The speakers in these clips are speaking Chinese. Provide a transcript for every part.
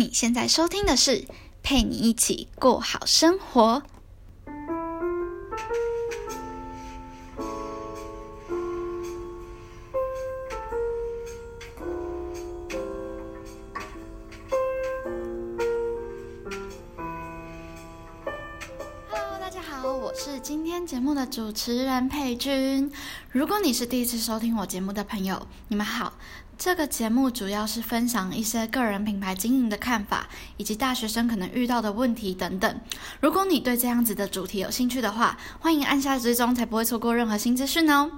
你现在收听的是陪你一起过好生活。今天节目的主持人佩君。如果你是第一次收听我节目的朋友，你们好。这个节目主要是分享一些个人品牌经营的看法，以及大学生可能遇到的问题等等。如果你对这样子的主题有兴趣的话，欢迎按下追踪，才不会错过任何新资讯哦。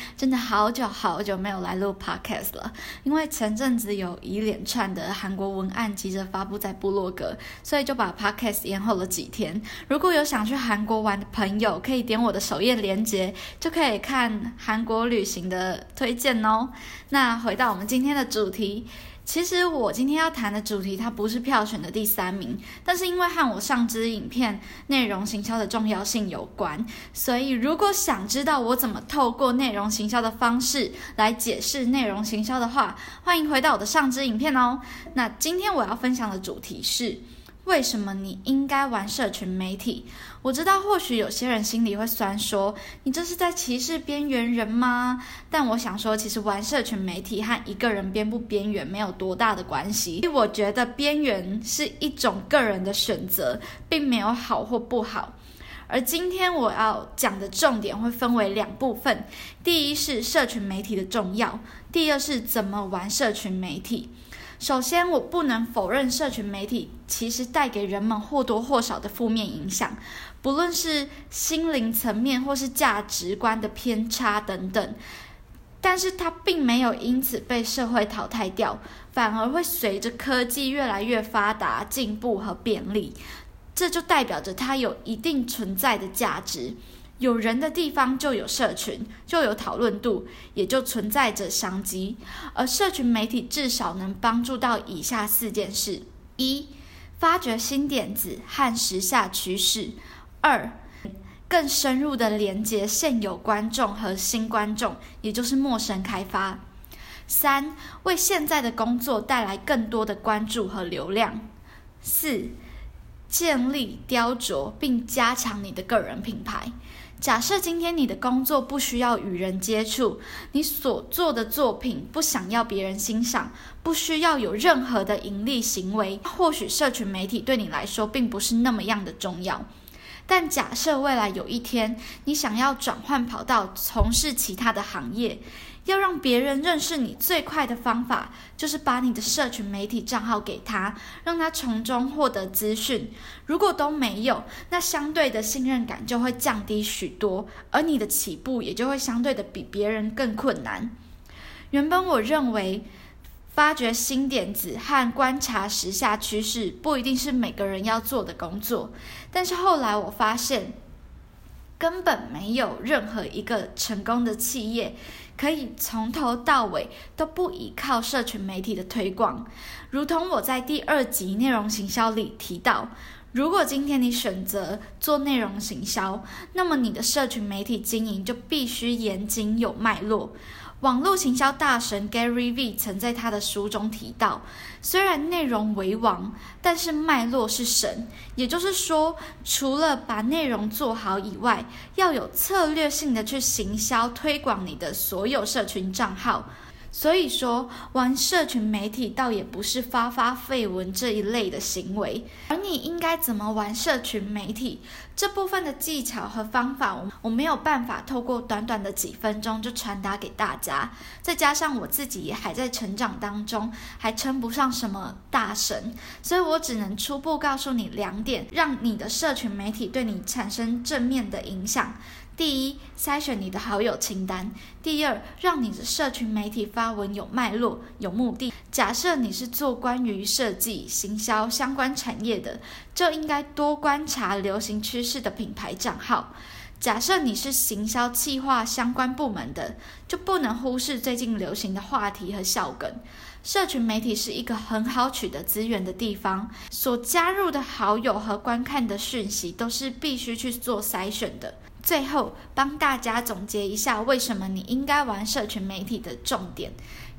真的好久好久没有来录 podcast 了，因为前阵子有一连串的韩国文案急着发布在部落格，所以就把 podcast 延后了几天。如果有想去韩国玩的朋友，可以点我的首页链接，就可以看韩国旅行的推荐哦。那回到我们今天的主题。其实我今天要谈的主题，它不是票选的第三名，但是因为和我上支影片内容行销的重要性有关，所以如果想知道我怎么透过内容行销的方式来解释内容行销的话，欢迎回到我的上支影片哦。那今天我要分享的主题是。为什么你应该玩社群媒体？我知道或许有些人心里会酸，说你这是在歧视边缘人吗？但我想说，其实玩社群媒体和一个人边不边缘没有多大的关系。因为我觉得边缘是一种个人的选择，并没有好或不好。而今天我要讲的重点会分为两部分：第一是社群媒体的重要，第二是怎么玩社群媒体。首先，我不能否认社群媒体其实带给人们或多或少的负面影响，不论是心灵层面或是价值观的偏差等等。但是它并没有因此被社会淘汰掉，反而会随着科技越来越发达、进步和便利，这就代表着它有一定存在的价值。有人的地方就有社群，就有讨论度，也就存在着商机。而社群媒体至少能帮助到以下四件事：一、发掘新点子和时下趋势；二、更深入的连接现有观众和新观众，也就是陌生开发；三、为现在的工作带来更多的关注和流量；四、建立、雕琢并加强你的个人品牌。假设今天你的工作不需要与人接触，你所做的作品不想要别人欣赏，不需要有任何的盈利行为，或许社群媒体对你来说并不是那么样的重要。但假设未来有一天你想要转换跑道，从事其他的行业。要让别人认识你最快的方法，就是把你的社群媒体账号给他，让他从中获得资讯。如果都没有，那相对的信任感就会降低许多，而你的起步也就会相对的比别人更困难。原本我认为，发掘新点子和观察时下趋势不一定是每个人要做的工作，但是后来我发现，根本没有任何一个成功的企业。可以从头到尾都不依靠社群媒体的推广，如同我在第二集内容行销里提到，如果今天你选择做内容行销，那么你的社群媒体经营就必须严谨有脉络。网络行销大神 Gary V 曾在他的书中提到，虽然内容为王，但是脉络是神。也就是说，除了把内容做好以外，要有策略性的去行销推广你的所有社群账号。所以说，玩社群媒体倒也不是发发绯闻这一类的行为，而你应该怎么玩社群媒体这部分的技巧和方法，我我没有办法透过短短的几分钟就传达给大家。再加上我自己也还在成长当中，还称不上什么大神，所以我只能初步告诉你两点，让你的社群媒体对你产生正面的影响。第一，筛选你的好友清单；第二，让你的社群媒体发文有脉络、有目的。假设你是做关于设计、行销相关产业的，就应该多观察流行趋势的品牌账号；假设你是行销企划相关部门的，就不能忽视最近流行的话题和笑梗。社群媒体是一个很好取得资源的地方，所加入的好友和观看的讯息都是必须去做筛选的。最后帮大家总结一下，为什么你应该玩社群媒体的重点。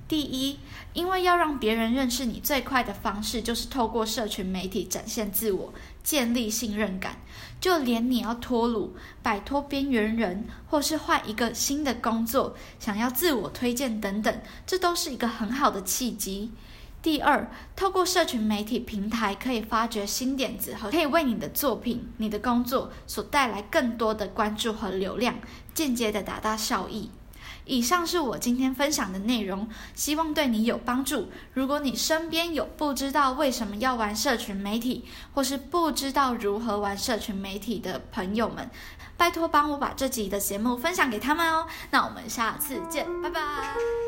第一，因为要让别人认识你最快的方式，就是透过社群媒体展现自我，建立信任感。就连你要脱鲁、摆脱边缘人，或是换一个新的工作，想要自我推荐等等，这都是一个很好的契机。第二，透过社群媒体平台，可以发掘新点子和可以为你的作品、你的工作所带来更多的关注和流量，间接的达到效益。以上是我今天分享的内容，希望对你有帮助。如果你身边有不知道为什么要玩社群媒体，或是不知道如何玩社群媒体的朋友们，拜托帮我把这集的节目分享给他们哦。那我们下次见，拜拜。